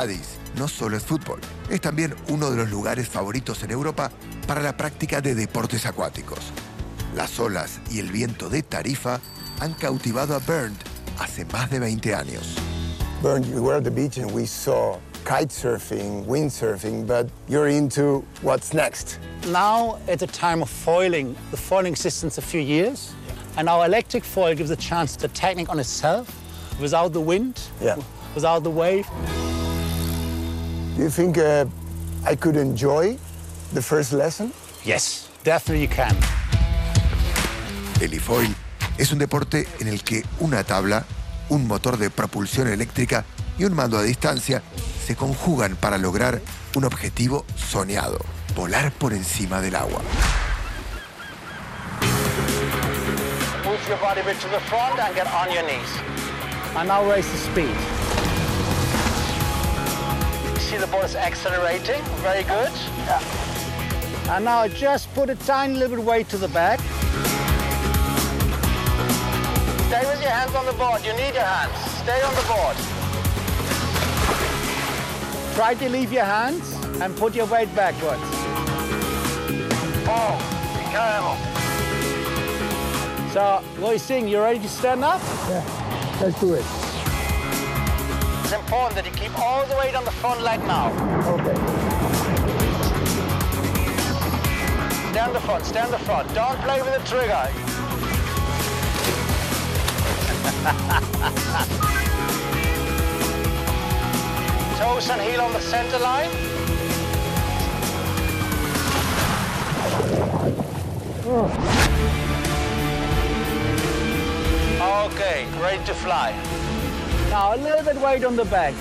Cádiz no solo es fútbol, es también uno de los lugares favoritos en Europa para la práctica de deportes acuáticos. Las olas y el viento de Tarifa han cautivado a Bernd hace más de 20 años. Bernd, we were at the beach and we saw kite surfing, windsurfing, but you're into what's next. Now it's a time of foiling. The foiling system's a few years, and our electric foil gives a chance to technique on itself without the wind, Yeah. without the wave. Do you think uh, I could enjoy the first lesson? Yes, definitely you can. El e-foil es un deporte en el que una tabla, un motor de propulsión eléctrica y un mando a distancia se conjugan para lograr un objetivo soñado, volar por encima del agua. Move your body to the front and get on your knees. And now raise the speed. See the boat is accelerating. Very good. And now I just put a tiny little bit weight to the back. Stay with your hands on the board. You need your hands. Stay on the board. Try to leave your hands and put your weight backwards. Oh, be careful. So, what are you? You ready to stand up? Yeah, Let's do it. It's important that you keep all the weight on the front leg now. Okay. Stand the front, stand the front. Don't play with the trigger. Toes and heel on the center line. Oh. Okay, ready to fly. Now a little bit weight on the back.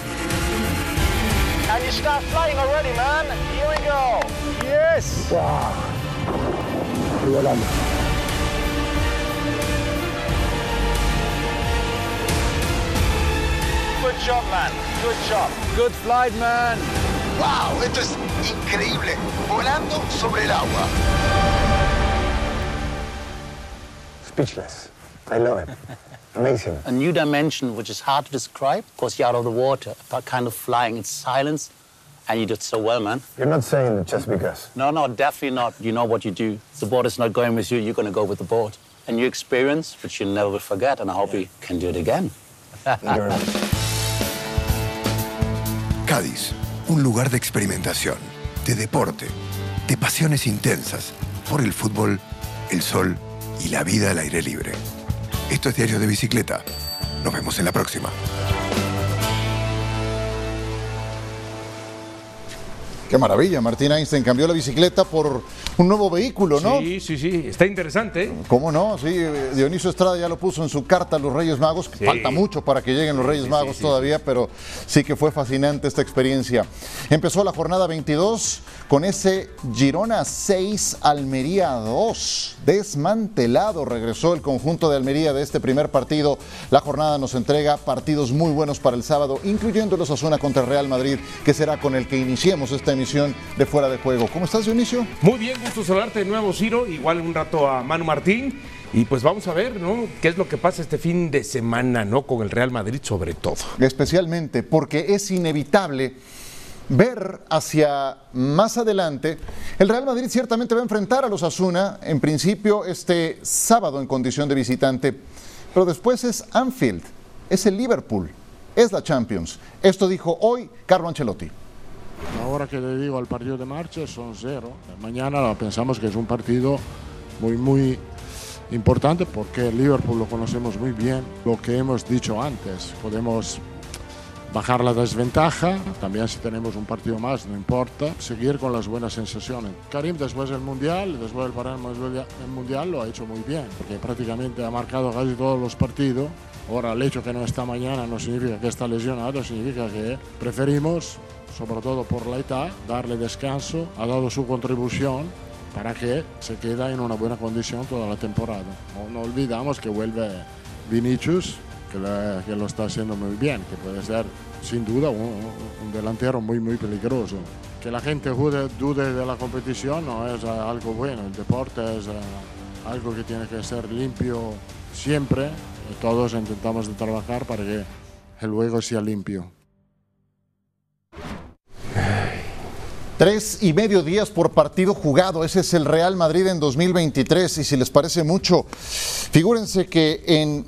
And you start flying already, man. Here we go. Yes. Estoy volando. Good job, man. Good job. Good flight, man. ¡Wow! Esto es increíble. Volando sobre el agua. Speechless. I love it. Amazing. A new dimension which is hard to describe because you're out of the water, but kind of flying. in silence, and you did so well, man. You're not saying it just because. No, no, definitely not. You know what you do. The board is not going with you. You're going to go with the board. A new experience which you never will forget, and I hope you can do it again. Thank you very much. Cádiz, un lugar de experimentación, de deporte, de pasiones intensas por el fútbol, el sol y la vida al aire libre. Esto es Diario de Bicicleta. Nos vemos en la próxima. Qué maravilla, Martín Einstein cambió la bicicleta por un nuevo vehículo, ¿no? Sí, sí, sí, está interesante. ¿Cómo no? Sí, Dionisio Estrada ya lo puso en su carta a los Reyes Magos. Sí. Falta mucho para que lleguen los Reyes sí, Magos sí. todavía, pero sí que fue fascinante esta experiencia. Empezó la jornada 22 con ese Girona 6, Almería 2. Desmantelado regresó el conjunto de Almería de este primer partido. La jornada nos entrega partidos muy buenos para el sábado, incluyendo los Osasuna contra Real Madrid, que será con el que iniciemos esta emisión de Fuera de Juego. ¿Cómo estás, Dionisio? Muy bien, gusto saludarte de nuevo, Ciro. Igual un rato a Manu Martín. Y pues vamos a ver, ¿no? ¿Qué es lo que pasa este fin de semana, ¿no? Con el Real Madrid sobre todo. especialmente porque es inevitable ver hacia más adelante. El Real Madrid ciertamente va a enfrentar a los Asuna, en principio este sábado en condición de visitante, pero después es Anfield, es el Liverpool, es la Champions. Esto dijo hoy Carlo Ancelotti. Ahora que le digo al partido de marcha son cero. Mañana pensamos que es un partido muy, muy importante porque Liverpool lo conocemos muy bien. Lo que hemos dicho antes, podemos bajar la desventaja, también si tenemos un partido más, no importa, seguir con las buenas sensaciones. Karim después del Mundial, después del parar el Mundial lo ha hecho muy bien, porque prácticamente ha marcado casi todos los partidos. Ahora el hecho que no está mañana no significa que está lesionado, significa que preferimos, sobre todo por la edad, darle descanso, ha dado su contribución para que se quede en una buena condición toda la temporada. No, no olvidamos que vuelve Vinicius, que, lo está haciendo muy bien, que puede ser sin duda un, delantero muy, muy peligroso. Que la gente dude, dude de la competición no es algo bueno, el deporte es eh, algo que tiene que ser limpio siempre todos intentamos de trabajar para que el juego sea limpio. Tres y medio días por partido jugado. Ese es el Real Madrid en 2023. Y si les parece mucho, figúrense que en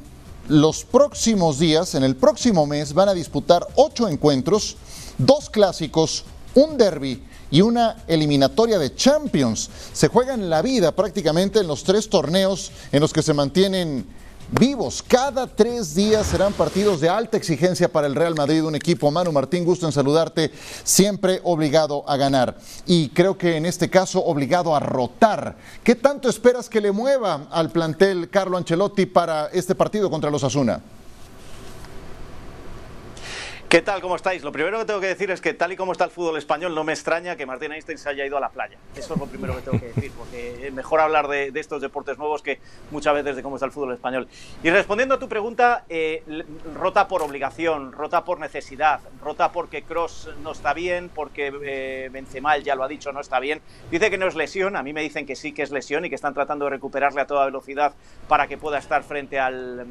los próximos días, en el próximo mes, van a disputar ocho encuentros, dos clásicos, un derby y una eliminatoria de Champions. Se juegan la vida prácticamente en los tres torneos en los que se mantienen vivos. Cada tres días serán partidos de alta exigencia para el Real Madrid, un equipo. Manu Martín, gusto en saludarte, siempre obligado a ganar. Y creo que en este caso obligado a rotar. ¿Qué tanto esperas que le mueva al plantel Carlo Ancelotti para este partido contra los Asuna? ¿Qué tal? ¿Cómo estáis? Lo primero que tengo que decir es que tal y como está el fútbol español, no me extraña que Martín Einstein se haya ido a la playa. Eso es lo primero que tengo que decir, porque es mejor hablar de, estos deportes nuevos que muchas veces de cómo está el fútbol español. Y respondiendo a tu pregunta, eh, rota por obligación, rota por necesidad, rota porque Cross no está bien, porque eh, Benzema, ya lo ha dicho, no está bien. Dice que no es lesión, a mí me dicen que sí que es lesión y que están tratando de recuperarle a toda velocidad para que pueda estar frente al,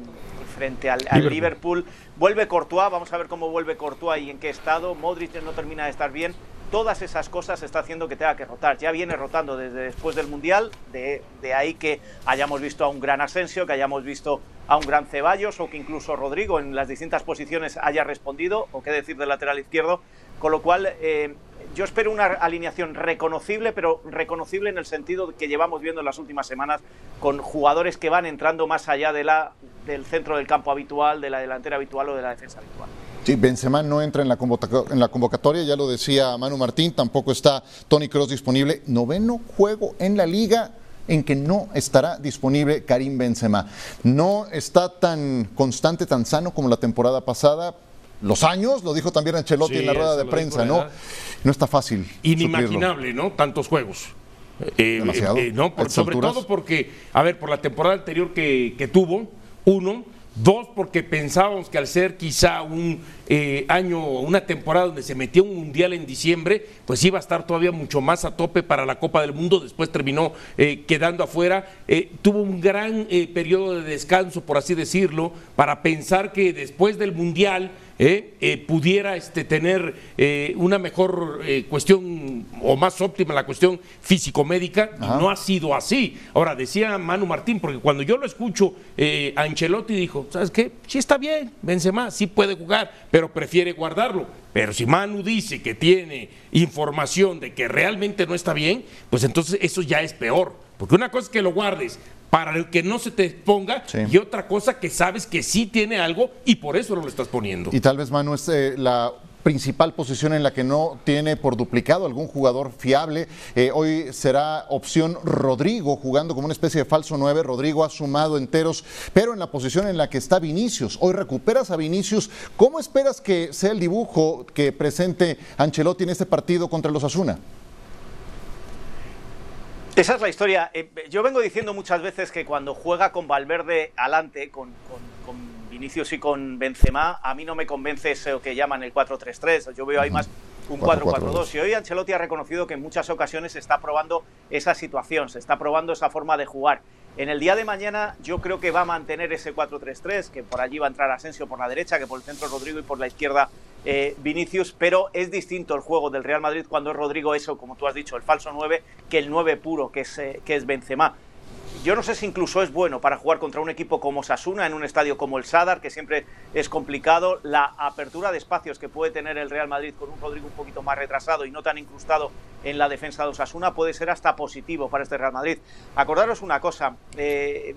frente al, Liverpool. Vuelve Courtois, vamos a ver cómo vuelve Courtois y en qué estado. Modric no termina de estar bien. Todas esas cosas está haciendo que tenga que rotar. Ya viene rotando desde después del Mundial, de, de ahí que hayamos visto a un gran Asensio, que hayamos visto a un gran Ceballos o que incluso Rodrigo en las distintas posiciones haya respondido, o qué decir del lateral izquierdo. Con lo cual, eh, yo espero una alineación reconocible, pero reconocible en el sentido que llevamos viendo en las últimas semanas con jugadores que van entrando más allá del centro del campo habitual, de la delantera habitual o de la defensa habitual. Sí, Benzema no entra en la, en la convocatoria, ya lo decía Manu Martín, tampoco está Tony Cross disponible. Noveno juego en la liga en que no estará disponible Karim Benzema. No está tan constante, tan sano como la temporada pasada, los años, lo dijo también Ancelotti en la rueda de prensa, ¿no? No está fácil. Inimaginable, ¿no? Tantos juegos. Eh, Demasiado. Eh, no, sobre todo porque, a ver, por la temporada anterior que, que tuvo, uno, Dos, porque pensábamos que al ser quizá un eh, año una temporada donde se metió un mundial en diciembre, pues iba a estar todavía mucho más a tope para la Copa del Mundo. Después terminó eh, quedando afuera. Eh, tuvo un gran periodo de descanso, por así decirlo, para pensar que después del mundial ¿eh? Eh, pudiera este, tener eh, una mejor cuestión o más óptima la cuestión físico-médica, no ha sido así. Ahora, decía Manu Martín, porque cuando yo lo escucho, Ancelotti dijo, ¿sabes qué? Sí está bien, más, sí puede jugar, pero prefiere guardarlo. Pero si Manu dice que tiene información de que realmente no está bien, pues entonces eso ya es peor. Porque una cosa es que lo guardes para que no se te ponga y otra cosa que sabes que sí tiene algo y por eso no lo estás poniendo. Y tal vez Manu es eh, la principal posición en la que no tiene por duplicado algún jugador fiable. Eh, hoy será opción Rodrigo jugando como una especie de falso 9. Rodrigo ha sumado enteros, pero en la posición en la que está Vinicius. Hoy recuperas a Vinicius. ¿Cómo esperas que sea el dibujo que presente Ancelotti en este partido contra los Asuna? Esa es la historia. Eh, yo vengo diciendo muchas veces que cuando juega con Valverde alante, con, Vinicius y con Benzema, a mí no me convence eso que llaman el 4-3-3. Yo veo ahí más un 4-4-2. Y hoy Ancelotti ha reconocido que en muchas ocasiones se está probando esa situación, se está probando esa forma de jugar. En el día de mañana yo creo que va a mantener ese 4-3-3, que por allí va a entrar Asensio por la derecha, que por el centro Rodrigo y por la izquierda eh, Vinicius, pero es distinto el juego del Real Madrid cuando es Rodrigo eso, como tú has dicho, el falso 9, que el 9 puro, que es, eh, que es Benzema yo no sé si incluso es bueno para jugar contra un equipo como Sasuna en un estadio como el Sadar, que siempre es complicado. La apertura de espacios que puede tener el Real Madrid con un Rodrigo un poquito más retrasado y no tan incrustado en la defensa de Osasuna puede ser hasta positivo para este Real Madrid. Acordaros una cosa, eh,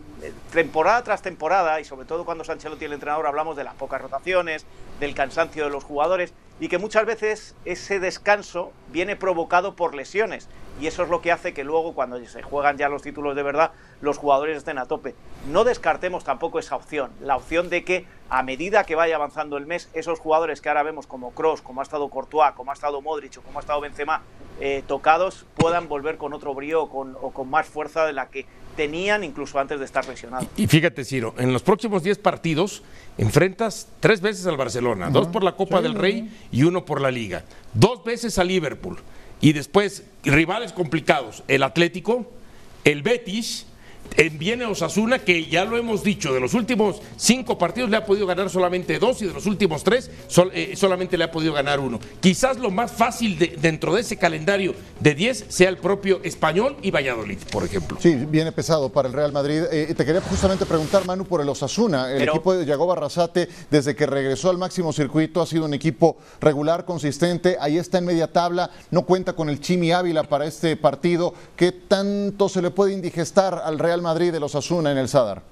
temporada tras temporada, y sobre todo cuando Sanchelo tiene el entrenador, hablamos de las pocas rotaciones, del cansancio de los jugadores y que muchas veces ese descanso viene provocado por lesiones y eso es lo que hace que luego cuando se juegan ya los títulos de verdad los jugadores estén a tope. No descartemos tampoco esa opción, la opción de que a medida que vaya avanzando el mes esos jugadores que ahora vemos como Cross, como ha estado Courtois, como ha estado Modric o como ha estado Benzema eh, tocados puedan volver con otro brío con, o con más fuerza de la que tenían incluso antes de estar lesionados. Y, fíjate, Ciro, en los próximos 10 partidos enfrentas tres veces al Barcelona, dos por la Copa del Rey y uno por la Liga, dos veces al Liverpool. Y después rivales complicados, el Atlético, el Betis, viene Osasuna, que ya lo hemos dicho, de los últimos cinco partidos le ha podido ganar solamente dos y de los últimos tres eh, solamente le ha podido ganar uno. Quizás lo más fácil dentro de ese calendario de 10 sea el propio Español y Valladolid, por ejemplo. Sí, viene pesado para el Real Madrid. Eh, te quería justamente preguntar, Manu, por el Osasuna. El equipo de Yagoba Arrasate, desde que regresó al máximo circuito, ha sido un equipo regular, consistente. Ahí está en media tabla, no cuenta con el Chimi Ávila para este partido. ¿Qué tanto se le puede indigestar al Real Madrid de los Asuna en el Sadar?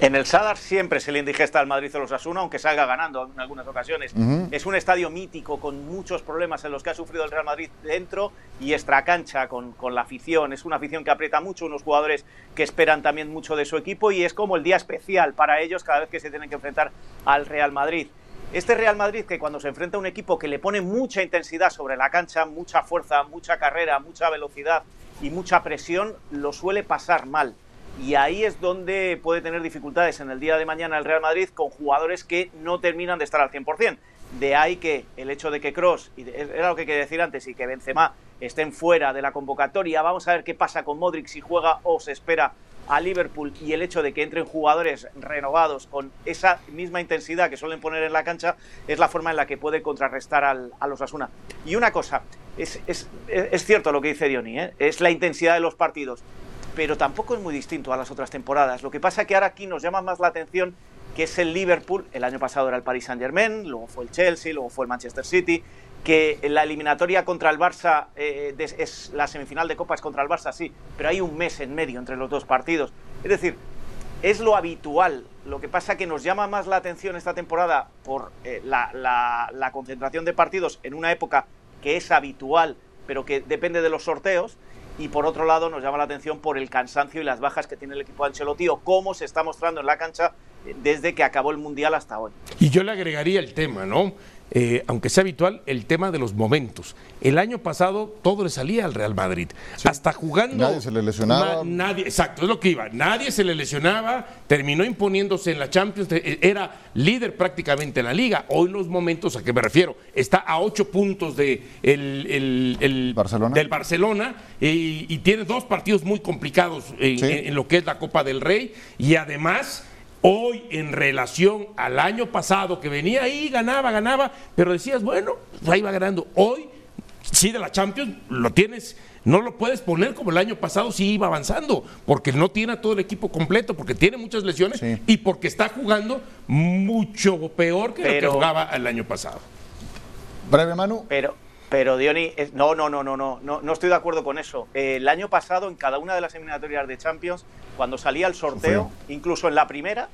En el Sadar siempre se le indigesta al Madrid de los Asuna, aunque salga ganando en algunas ocasiones. Es un estadio mítico con muchos problemas en los que ha sufrido el Real Madrid dentro y extracancha con, con la afición. Es una afición que aprieta mucho, unos jugadores que esperan también mucho de su equipo y es como el día especial para ellos cada vez que se tienen que enfrentar al Real Madrid. Este Real Madrid que cuando se enfrenta a un equipo que le pone mucha intensidad sobre la cancha, mucha fuerza, mucha carrera, mucha velocidad y mucha presión, lo suele pasar mal. Y ahí es donde puede tener dificultades en el día de mañana el Real Madrid con jugadores que no terminan de estar al 100%. De ahí que el hecho de que Cross, era lo que quería decir antes, y que Benzema estén fuera de la convocatoria, vamos a ver qué pasa con Modric si juega o se espera a Liverpool y el hecho de que entren jugadores renovados con esa misma intensidad que suelen poner en la cancha es la forma en la que puede contrarrestar al, a los Asuna. Y una cosa, es, cierto lo que dice Diony, ¿eh? es la intensidad de los partidos, pero tampoco es muy distinto a las otras temporadas. Lo que pasa es que ahora aquí nos llama más la atención que es el Liverpool, el año pasado era el Paris Saint Germain, luego fue el Chelsea, luego fue el Manchester City, que la eliminatoria contra el Barça eh, es la semifinal de Copa es contra el Barça, sí, pero hay un mes en medio entre los dos partidos. Es decir, es lo habitual. Lo que pasa que nos llama más la atención esta temporada por eh, la, concentración de partidos en una época que es habitual, pero que depende de los sorteos. Y por otro lado, nos llama la atención por el cansancio y las bajas que tiene el equipo de Ancelotti o cómo se está mostrando en la cancha eh, desde que acabó el Mundial hasta hoy. Y yo le agregaría el tema, ¿no? Eh, aunque sea habitual, el tema de los momentos. El año pasado todo le salía al Real Madrid. Hasta jugando. Nadie se le lesionaba. nadie, exacto, es lo que iba. Nadie se le lesionaba, terminó imponiéndose en la Champions, eh, era líder prácticamente en la liga. Hoy los momentos, ¿a qué me refiero? Está a ocho puntos de el, Barcelona. del Barcelona y, tiene dos partidos muy complicados en lo que es la Copa del Rey y además Hoy, en relación al año pasado, que venía ahí, ganaba, ganaba, pero decías, bueno, ahí va ganando. Hoy, sí, de la Champions, lo tienes, no lo puedes poner como el año pasado, sí iba avanzando, porque no tiene a todo el equipo completo, porque tiene muchas lesiones y porque está jugando mucho peor que lo que jugaba el año pasado. Breve, Manu. Pero, pero Diony, no, no, no, no, no, no, no estoy de acuerdo con eso. el año pasado, en cada una de las eliminatorias de Champions, cuando salía el sorteo, incluso en la primera,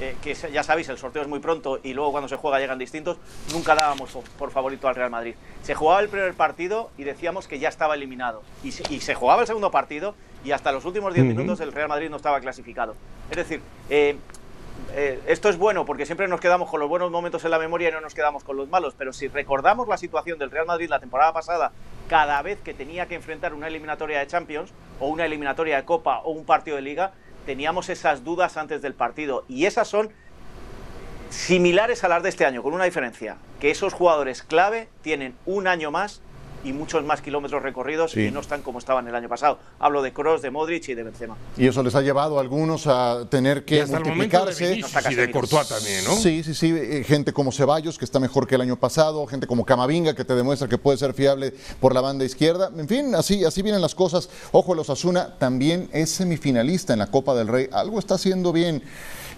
eh, que ya sabéis, el sorteo es muy pronto y luego cuando se juega llegan distintos, nunca dábamos por favorito al Real Madrid. Se jugaba el primer partido y decíamos que ya estaba eliminado. Y se, jugaba el segundo partido y hasta los últimos 10 minutos el Real Madrid no estaba clasificado. Es decir, eh, eh, esto es bueno porque siempre nos quedamos con los buenos momentos en la memoria y no nos quedamos con los malos, pero si recordamos la situación del Real Madrid la temporada pasada, cada vez que tenía que enfrentar una eliminatoria de Champions o una eliminatoria de Copa o un partido de Liga, teníamos esas dudas antes del partido. Y esas son similares a las de este año, con una diferencia, que esos jugadores clave tienen un año más y muchos más kilómetros recorridos y no están como estaban el año pasado. Hablo de Kroos, de Modric y de Benzema. Y eso les ha llevado a algunos a tener que multiplicarse. y de Courtois también, ¿no? Sí, sí, sí. Eh, gente como Ceballos, que está mejor que el año pasado, gente como Camavinga, que te demuestra que puede ser fiable por la banda izquierda. En fin, así, así vienen las cosas. Ojo, los Asuna también es semifinalista en la Copa del Rey. Algo está haciendo bien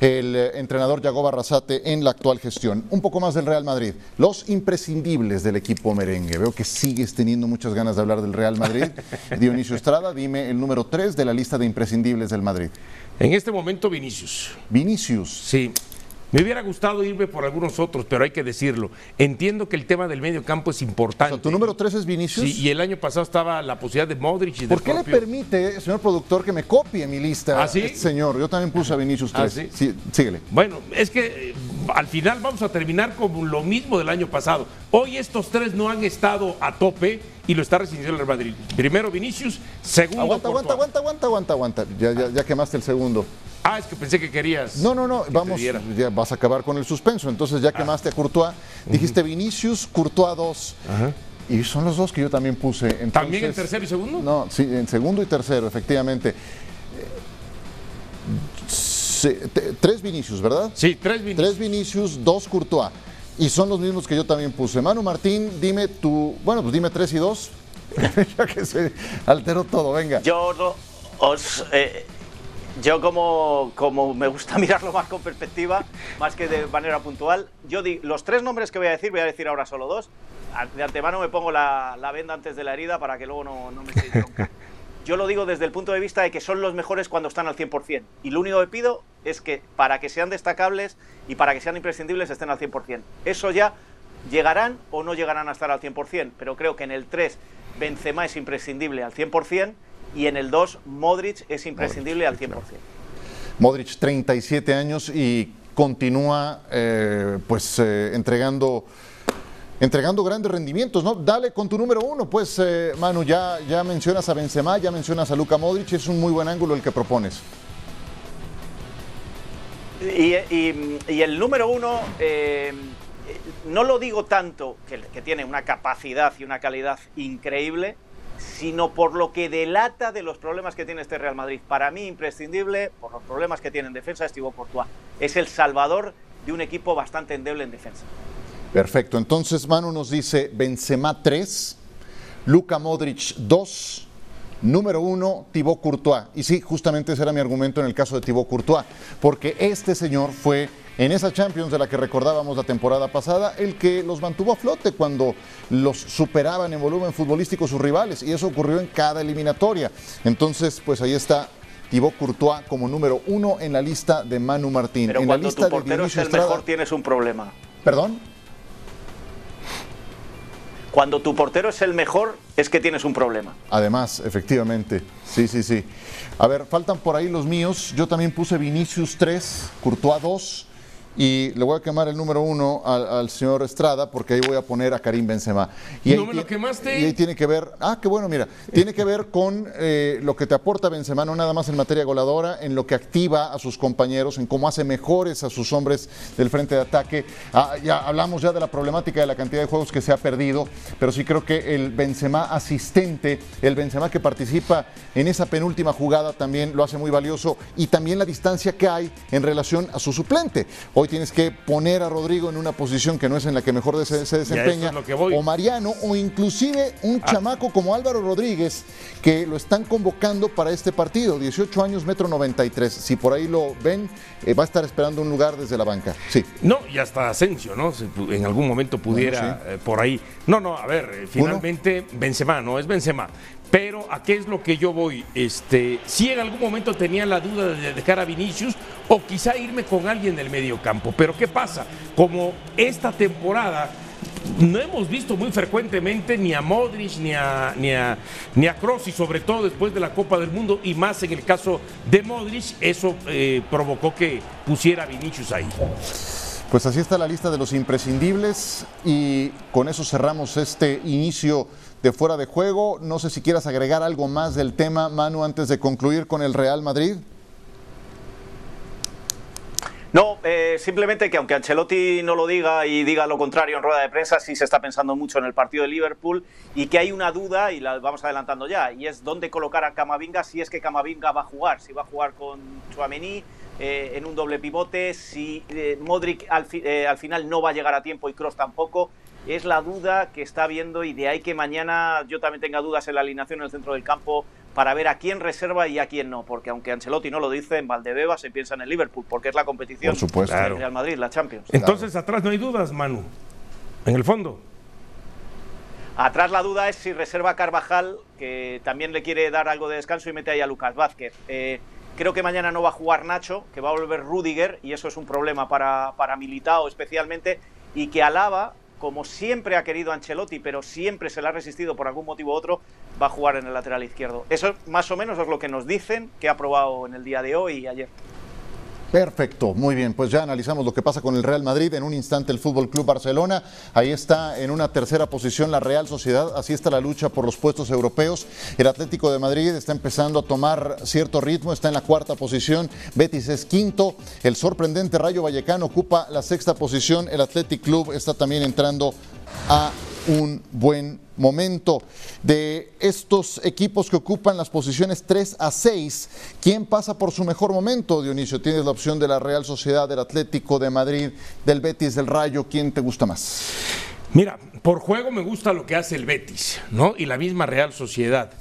el eh, entrenador Yago Barrasate en la actual gestión. Un poco más del Real Madrid. Los imprescindibles del equipo merengue. Veo que sigues teniendo muchas ganas de hablar del Real Madrid. Dionisio Estrada, dime el número 3 de la lista de imprescindibles del Madrid. En este momento, Vinicius. Vinicius. Sí. Me hubiera gustado irme por algunos otros, pero hay que decirlo. Entiendo que el tema del medio campo es importante. ¿Tu número 3 es Vinicius? Sí, y el año pasado estaba la posibilidad de Modric y de ¿Por qué le permite, señor productor, que me copie mi lista? ¿Ah, sí? Este señor, yo también puse a Vinicius 3. ¿Ah, sí? síguele. Bueno, es que eh, al final vamos a terminar con lo mismo del año pasado. Hoy estos tres no han estado a tope y lo está recibiendo el Madrid. Primero Vinicius, segundo. Aguanta, aguanta, aguanta, aguanta, aguanta, aguanta. Ya, ya, ya quemaste el segundo. Ah, es que pensé que querías. No, no, no, vamos, ya vas a acabar con el suspenso. Entonces ya ah. quemaste a Courtois. Dijiste Vinicius, Courtois 2. Y son los dos que yo también puse. Entonces, ¿También en tercero y segundo? No, sí, en segundo y tercero, efectivamente. Sí, te- tres Vinicius, ¿verdad? Sí, tres Vinicius. Tres Vinicius, dos Courtois. Y son los mismos que yo también puse. Manu Martín, dime tu. Bueno, pues dime tres y dos. ya que se alteró todo, venga. Yo os, eh, yo como, como me gusta mirarlo más con perspectiva, más que de manera puntual, yo di, los tres nombres que voy a decir, voy a decir ahora solo dos. De antemano me pongo la, la venda antes de la herida para que luego no, no me bronca. Yo lo digo desde el punto de vista de que son los mejores cuando están al 100%. Y lo único que pido es que para que sean destacables y para que sean imprescindibles estén al 100%. Eso ya llegarán o no llegarán a estar al 100%, pero creo que en el 3 Benzema es imprescindible al 100% y en el 2 Modric es imprescindible al 100%. Modric, 37 años y continúa eh, pues eh, entregando entregando grandes rendimientos, ¿no? Dale con tu número uno, pues eh, Manu, ya, ya mencionas a Benzema, ya mencionas a Luka Modric, es un muy buen ángulo el que propones. Y, el número uno, eh, no lo digo tanto que, que tiene una capacidad y una calidad increíble, sino por lo que delata de los problemas que tiene este Real Madrid. Para mí, imprescindible, por los problemas que tiene en defensa, es Thibaut Courtois. Es el salvador de un equipo bastante endeble en defensa. Perfecto, entonces Manu nos dice Benzema 3, Luka Modric 2, número 1, Thibaut Courtois. Y sí, justamente ese era mi argumento en el caso de Thibaut Courtois, porque este señor fue en esa Champions de la que recordábamos la temporada pasada, el que los mantuvo a flote cuando los superaban en volumen futbolístico sus rivales, y eso ocurrió en cada eliminatoria. Entonces, pues ahí está Thibaut Courtois como número uno en la lista de Manu Martín. Pero en la lista tu de portero es Dionisio el Estrada- mejor, tienes un problema. ¿Perdón? Cuando tu portero es el mejor, es que tienes un problema. Además, efectivamente. Sí, sí, sí. A ver, faltan por ahí los míos. Yo también puse Vinicius 3, Courtois 2. Y le voy a quemar el número uno al, al señor Estrada porque ahí voy a poner a Karim Benzema. Y ¿No ahí me lo quemaste? Y ahí tiene que ver, ah, qué bueno, mira, tiene que ver con eh, lo que te aporta Benzema, no nada más en materia goleadora, en lo que activa a sus compañeros, en cómo hace mejores a sus hombres del frente de ataque. Ah, ya hablamos ya de la problemática de la cantidad de juegos que se ha perdido, pero sí creo que el Benzema asistente, el Benzema que participa en esa penúltima jugada también lo hace muy valioso y también la distancia que hay en relación a su suplente. Hoy tienes que poner a Rodrigo en una posición que no es en la que mejor se, se eso es desempeña, lo que voy. o Mariano, o inclusive un chamaco como Álvaro Rodríguez, que lo están convocando para este partido, 18 años, metro 93. Si por ahí lo ven, eh, va a estar esperando un lugar desde la banca. Sí. No, y hasta Asensio, ¿no? Si en algún momento pudiera Bueno, eh, por ahí. No, no, a ver, eh, finalmente Benzema, no es Benzema. Pero a qué es lo que yo voy, este, si en algún momento tenía la duda de dejar a Vinicius o quizá irme con alguien del medio campo. Pero ¿qué pasa? Como esta temporada no hemos visto muy frecuentemente ni a Modric ni a ni a ni a y sobre todo después de la Copa del Mundo y más en el caso de Modric, eso eh, provocó que pusiera a Vinicius ahí. Pues así está la lista de los imprescindibles y con eso cerramos este inicio de fuera de juego. No sé si quieras agregar algo más del tema, Manu, antes de concluir con el Real Madrid. No, eh, simplemente que aunque Ancelotti no lo diga y diga lo contrario en rueda de prensa, sí se está pensando mucho en el partido de Liverpool y que hay una duda, y la vamos adelantando ya, y es dónde colocar a Camavinga si es que Camavinga va a jugar, si va a jugar con Chouameni eh, en un doble pivote, si eh, Modric al, eh, al final no va a llegar a tiempo y Cross tampoco. Es la duda que está viendo y de ahí que mañana yo también tenga dudas en la alineación en el centro del campo para ver a quién reserva y a quién no, porque aunque Ancelotti no lo dice, en Valdebeba se piensa en el Liverpool, porque es la competición Por supuesto. del Claro. Real Madrid, la Champions. Entonces atrás no hay dudas, Manu. En el fondo. Atrás la duda es si reserva a Carvajal, que también le quiere dar algo de descanso y mete ahí a Lucas Vázquez. Eh, creo que mañana no va a jugar Nacho, que va a volver Rudiger, y eso es un problema para, para Militao especialmente, y que Alaba, como siempre ha querido Ancelotti, pero siempre se le ha resistido por algún motivo u otro, va a jugar en el lateral izquierdo. Eso más o menos es lo que nos dicen, que ha probado en el día de hoy y ayer. Perfecto, muy bien, pues ya analizamos lo que pasa con el Real Madrid. En un instante el Fútbol Club Barcelona, ahí está en una tercera posición la Real Sociedad, así está la lucha por los puestos europeos. El Atlético de Madrid está empezando a tomar cierto ritmo, está en la cuarta posición, Betis es quinto, el sorprendente Rayo Vallecano ocupa la sexta posición, el Athletic Club está también entrando a un buen momento. De estos equipos que ocupan las posiciones 3 a 6, ¿quién pasa por su mejor momento, Dionisio? Tienes la opción de la Real Sociedad, del Atlético de Madrid, del Betis, del Rayo. ¿Quién te gusta más? Mira, por juego me gusta lo que hace el Betis, ¿no? Y la misma Real Sociedad.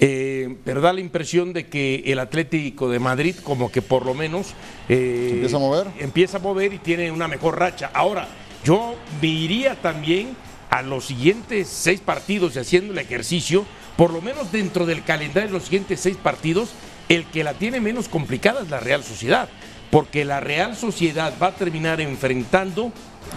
Eh, pero da la impresión de que el Atlético de Madrid, como que por lo menos. Eh, ¿Empieza a mover? Empieza a mover y tiene una mejor racha. Ahora, yo me iría también a los siguientes seis partidos y haciendo el ejercicio, por lo menos dentro del calendario de los siguientes seis partidos, el que la tiene menos complicada es la Real Sociedad. Porque la Real Sociedad va a terminar enfrentando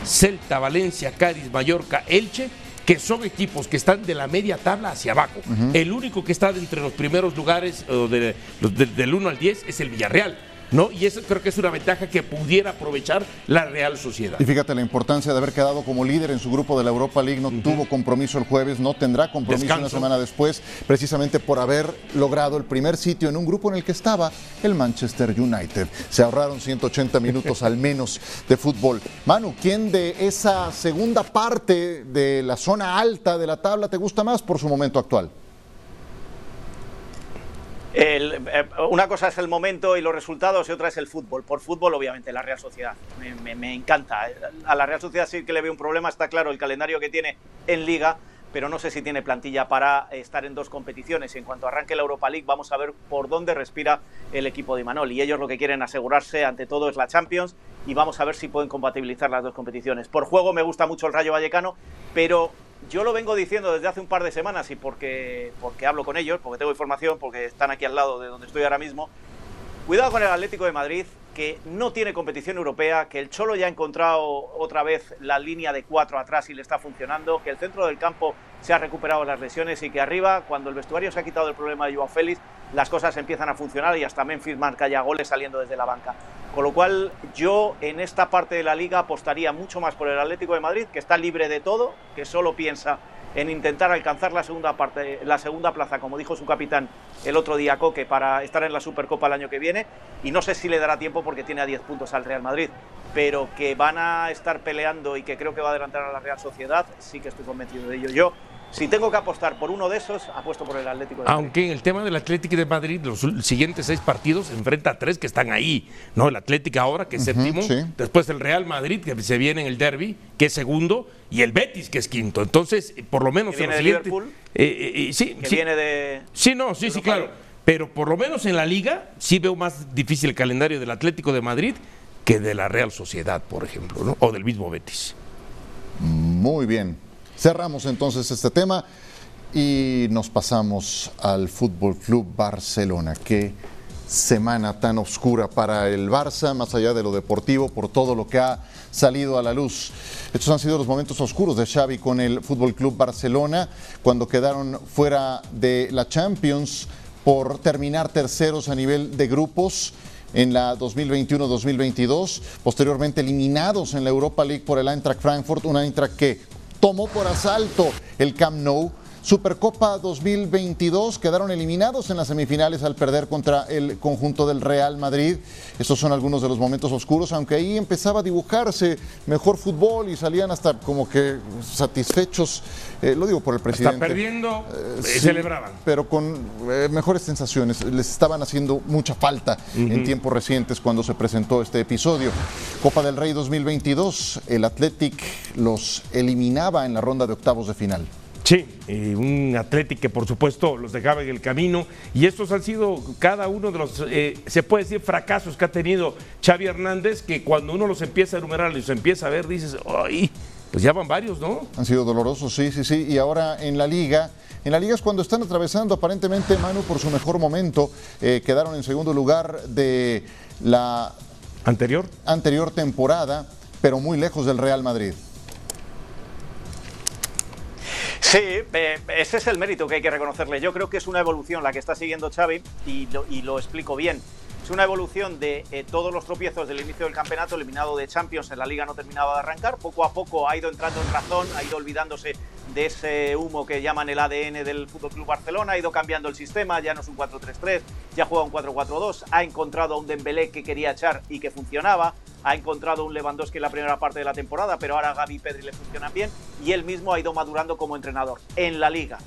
Celta, Valencia, Cádiz, Mallorca, Elche que son equipos que están de la media tabla hacia abajo. El único que está entre los primeros lugares del 1 al 10 es el Villarreal. ¿No? Y eso creo que es una ventaja que pudiera aprovechar la Real Sociedad. Y fíjate la importancia de haber quedado como líder en su grupo de la Europa League, no tuvo compromiso el jueves, no tendrá compromiso una semana después, precisamente por haber logrado el primer sitio en un grupo en el que estaba el Manchester United. Se ahorraron 180 minutos al menos de fútbol. Manu, ¿quién de esa segunda parte de la zona alta de la tabla te gusta más por su momento actual? Eh, una cosa es el momento y los resultados y otra es el fútbol. Por fútbol, obviamente, la Real Sociedad. Me, encanta. A la Real Sociedad sí que le veo un problema. Está claro el calendario que tiene en Liga, pero no sé si tiene plantilla para estar en dos competiciones. En cuanto arranque la Europa League, vamos a ver por dónde respira el equipo de Manol. Y ellos lo que quieren asegurarse, ante todo, es la Champions. Y vamos a ver si pueden compatibilizar las dos competiciones. Por juego me gusta mucho el Rayo Vallecano, pero yo lo vengo diciendo desde hace un par de semanas y porque, porque hablo con ellos, porque tengo información, porque están aquí al lado de donde estoy ahora mismo. Cuidado con el Atlético de Madrid, que no tiene competición europea, que el Cholo ya ha encontrado otra vez la línea de cuatro atrás y le está funcionando, que el centro del campo se ha recuperado las lesiones y que arriba, cuando el vestuario se ha quitado el problema de Joao Félix, las cosas empiezan a funcionar y hasta Memphis marca ya goles saliendo desde la banca. Con lo cual yo en esta parte de la liga apostaría mucho más por el Atlético de Madrid, que está libre de todo, que solo piensa en intentar alcanzar la segunda la segunda plaza, como dijo su capitán el otro día Coque, para estar en la Supercopa el año que viene. Y no sé si le dará tiempo porque tiene a 10 puntos al Real Madrid, pero que van a estar peleando y que creo que va a adelantar a la Real Sociedad, sí que estoy convencido de ello. Yo si tengo que apostar por uno de esos, apuesto por el Atlético de Madrid. Aunque en el tema del Atlético de Madrid, los siguientes seis partidos enfrenta a tres que están ahí, ¿no? El Atlético ahora, que es séptimo, después el Real Madrid, que se viene en el derby, que es segundo, y el Betis, que es quinto. Entonces, por lo menos... ¿Que viene de Liverpool? Eh, eh, eh, sí, que viene de... Sí, no, sí, sí, claro. Pero por lo menos en la Liga sí veo más difícil el calendario del Atlético de Madrid que de la Real Sociedad, por ejemplo, ¿no? O del mismo Betis. Muy bien. Cerramos entonces este tema y nos pasamos al Fútbol Club Barcelona. Qué semana tan oscura para el Barça, más allá de lo deportivo, por todo lo que ha salido a la luz. Estos han sido los momentos oscuros de Xavi con el Fútbol Club Barcelona, cuando quedaron fuera de la Champions por terminar terceros a nivel de grupos en la 2021-2022, posteriormente eliminados en la Europa League por el Eintracht Frankfurt, una Eintracht que tomó por asalto el Camp Nou Supercopa 2022 quedaron eliminados en las semifinales al perder contra el conjunto del Real Madrid. Estos son algunos de los momentos oscuros, aunque ahí empezaba a dibujarse mejor fútbol y salían hasta como que satisfechos, eh, lo digo por el presidente. Está perdiendo, eh, celebraban. Pero con eh, mejores sensaciones. Les estaban haciendo mucha falta en tiempos recientes cuando se presentó este episodio. Copa del Rey 2022, el Athletic los eliminaba en la ronda de octavos de final. Sí, un Atlético que por supuesto los dejaba en el camino y estos han sido cada uno de los, eh, se puede decir, fracasos que ha tenido Xavi Hernández, que cuando uno los empieza a enumerar y los empieza a ver, dices, ¡ay! Pues ya van varios, ¿no? Han sido dolorosos, sí, sí, sí. Y ahora en la liga, en la liga es cuando están atravesando aparentemente Manu por su mejor momento. Eh, quedaron en segundo lugar de la anterior, anterior temporada, pero muy lejos del Real Madrid. Sí, eh, ese es el mérito que hay que reconocerle. Yo creo que es una evolución la que está siguiendo Xavi y lo, explico bien. Es una evolución de eh, todos los tropiezos del inicio del campeonato, eliminado de Champions, en la liga no terminaba de arrancar. Poco a poco ha ido entrando en razón, ha ido olvidándose de ese humo que llaman el ADN del Fútbol Club Barcelona, ha ido cambiando el sistema, ya no es un 4-3-3, ya juega un 4-4-2, ha encontrado a un Dembélé que quería echar y que funcionaba, ha encontrado un Lewandowski en la primera parte de la temporada, pero ahora Gaby y Pedri le funcionan bien y él mismo ha ido madurando como entrenador en la liga.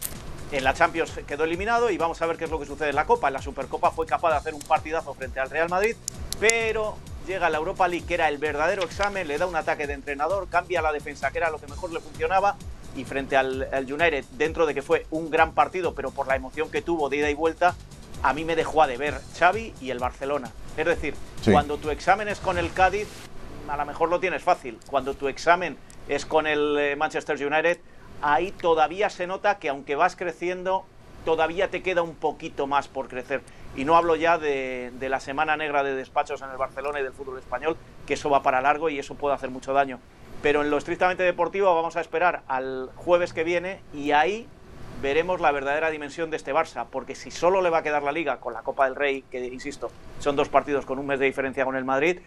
En la Champions quedó eliminado y vamos a ver qué es lo que sucede en la Copa. En la Supercopa fue capaz de hacer un partidazo frente al Real Madrid, pero llega a la Europa League, que era el verdadero examen, le da un ataque de entrenador, cambia la defensa, que era lo que mejor le funcionaba, y frente al, United, dentro de que fue un gran partido, pero por la emoción que tuvo de ida y vuelta, a mí me dejó a deber Xavi y el Barcelona. Es decir, cuando tu examen es con el Cádiz, a lo mejor lo tienes fácil. Cuando tu examen es con el eh, Manchester United, ahí todavía se nota que aunque vas creciendo, todavía te queda un poquito más por crecer. Y no hablo ya de, de, la semana negra de despachos en el Barcelona y del fútbol español, que eso va para largo y eso puede hacer mucho daño. Pero en lo estrictamente deportivo vamos a esperar al jueves que viene y ahí veremos la verdadera dimensión de este Barça, porque si solo le va a quedar la liga con la Copa del Rey, que insisto, son dos partidos con un mes de diferencia con el Madrid,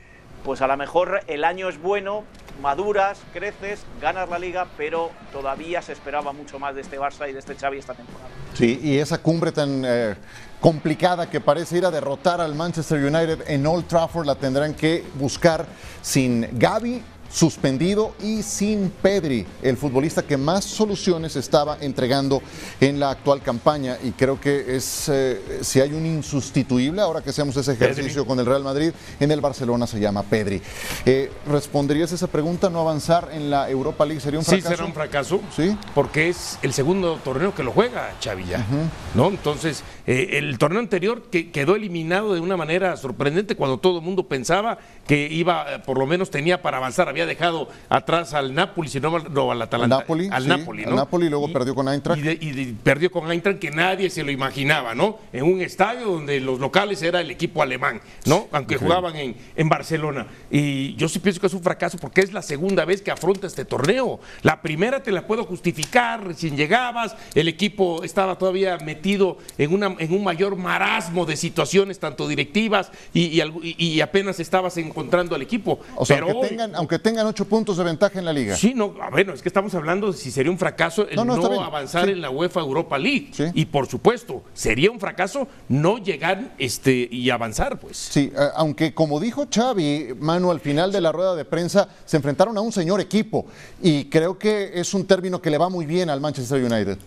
pues a lo mejor el año es bueno, maduras, creces, ganas la liga, pero todavía se esperaba mucho más de este Barça y de este Xavi esta temporada. Sí, y esa cumbre tan eh, complicada que parece ir a derrotar al Manchester United en Old Trafford la tendrán que buscar sin Gaby suspendido y sin Pedri, el futbolista que más soluciones estaba entregando en la actual campaña. Y creo que es, eh, si hay un insustituible, ahora que hacemos ese ejercicio con el Real Madrid, en el Barcelona se llama Pedri. Eh, ¿Responderías esa pregunta? ¿No avanzar en la Europa League sería un fracaso? Sí, será un fracaso, ¿Sí? porque es el segundo torneo que lo juega Chavilla. ¿no? Entonces, eh, el torneo anterior que quedó eliminado de una manera sorprendente cuando todo el mundo pensaba que iba, por lo menos tenía para avanzar había dejado atrás al Napoli, si no, al Atalanta. Napoli, al Napoli, ¿no? Al Napoli y luego perdió con Eintracht. Y, perdió con Eintracht que nadie se lo imaginaba, ¿no? En un estadio donde los locales era el equipo alemán, ¿no? Aunque jugaban en, en Barcelona. Y yo sí pienso que es un fracaso porque es la segunda vez que afronta este torneo. La primera te la puedo justificar, recién llegabas, el equipo estaba todavía metido en, una, en un mayor marasmo de situaciones, tanto directivas y, y, apenas estabas encontrando al equipo. O sea, Pero aunque, tengan, aunque tengan ocho puntos de ventaja en la liga. Sí, no, bueno, es que estamos hablando de si sería un fracaso el no, avanzar en la UEFA Europa League. Y por supuesto, sería un fracaso no llegar este, y avanzar, pues. Sí, aunque como dijo Xavi, Manu, al final de la rueda de prensa se enfrentaron a un señor equipo. Y creo que es un término que le va muy bien al Manchester United.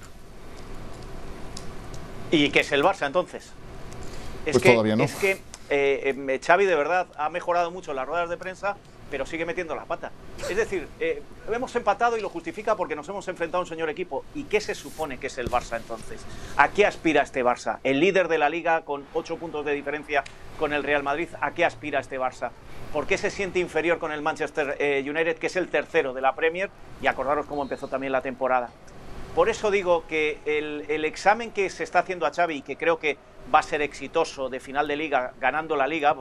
¿Y qué es el Barça entonces? Es pues que, todavía no. Es que eh, eh, Xavi de verdad ha mejorado mucho las ruedas de prensa pero sigue metiendo la pata. Es decir, eh, hemos empatado y lo justifica porque nos hemos enfrentado a un señor equipo. ¿Y qué se supone que es el Barça entonces? ¿A qué aspira este Barça? El líder de la liga con ocho puntos de diferencia con el Real Madrid, ¿a qué aspira este Barça? ¿Por qué se siente inferior con el Manchester eh, United, que es el tercero de la Premier? Y acordaros cómo empezó también la temporada. Por eso digo que el, examen que se está haciendo a Xavi y que creo que va a ser exitoso de final de liga, ganando la liga,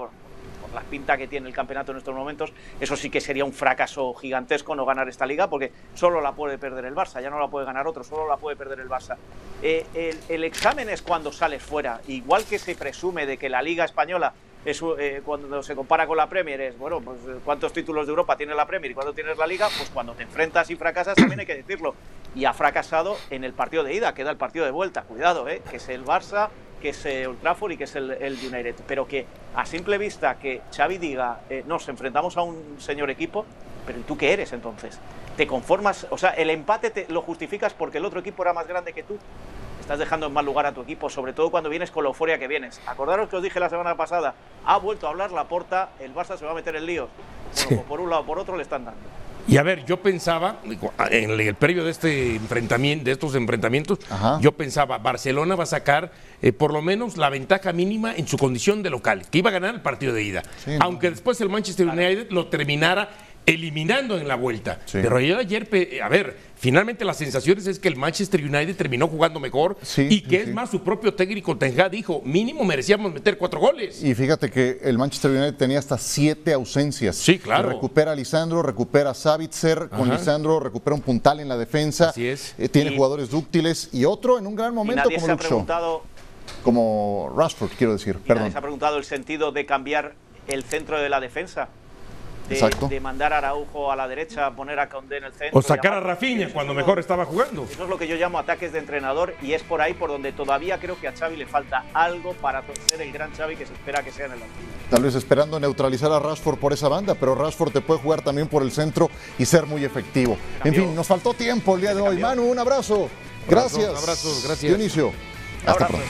la pinta que tiene el campeonato en estos momentos, eso sí que sería un fracaso gigantesco no ganar esta liga, porque solo la puede perder el Barça, ya no la puede ganar otro, solo la puede perder el Barça. Eh, el, examen es cuando sales fuera, igual que se presume de que la liga española es, eh, cuando se compara con la Premier es, bueno, pues cuántos títulos de Europa tiene la Premier y cuándo tienes la liga, pues cuando te enfrentas y fracasas también hay que decirlo. Y ha fracasado en el partido de ida, queda el partido de vuelta, cuidado, eh, que es el Barça que es el Trafford y que es el, United. Pero que a simple vista que Xavi diga, eh, nos enfrentamos a un señor equipo, pero ¿y tú qué eres entonces? ¿Te conformas? O sea, el empate te, lo justificas porque el otro equipo era más grande que tú. Estás dejando en mal lugar a tu equipo, sobre todo cuando vienes con la euforia que vienes. Acordaros que os dije la semana pasada, ha vuelto a hablar la porta, el Barça se va a meter en líos. Bueno, pues por un lado o por otro le están dando. Y a ver, yo pensaba, en el previo de este enfrentamiento, de estos enfrentamientos, yo pensaba, Barcelona va a sacar eh, por lo menos la ventaja mínima en su condición de local, que iba a ganar el partido de ida. Aunque después el Manchester United lo terminara eliminando en la vuelta. Pero yo ayer, a ver, finalmente las sensaciones es que el Manchester United terminó jugando mejor y que es más su propio técnico Tenga dijo, mínimo merecíamos meter cuatro goles. Y fíjate que el Manchester United tenía hasta siete ausencias. Sí, claro. Recupera a Lisandro, recupera a Savitzer, con Lisandro recupera un puntal en la defensa. Así es. Eh, tiene jugadores dúctiles y otro en un gran momento como Luke Como Rashford, quiero decir. Perdón. se ha preguntado el sentido de cambiar el centro de la defensa de, mandar a Araujo a la derecha, poner a Condé en el centro. O sacar a Rafinha cuando mejor estaba jugando. Eso es lo que yo llamo ataques de entrenador y es por ahí por donde todavía creo que a Xavi le falta algo para ser el gran Xavi que se espera que sea en el Tal vez esperando neutralizar a Rashford por esa banda, pero Rashford te puede jugar también por el centro y ser muy efectivo. En fin, nos faltó tiempo el día de hoy. Manu, un abrazo. Gracias. Un abrazo, gracias. Dionisio. Hasta pronto.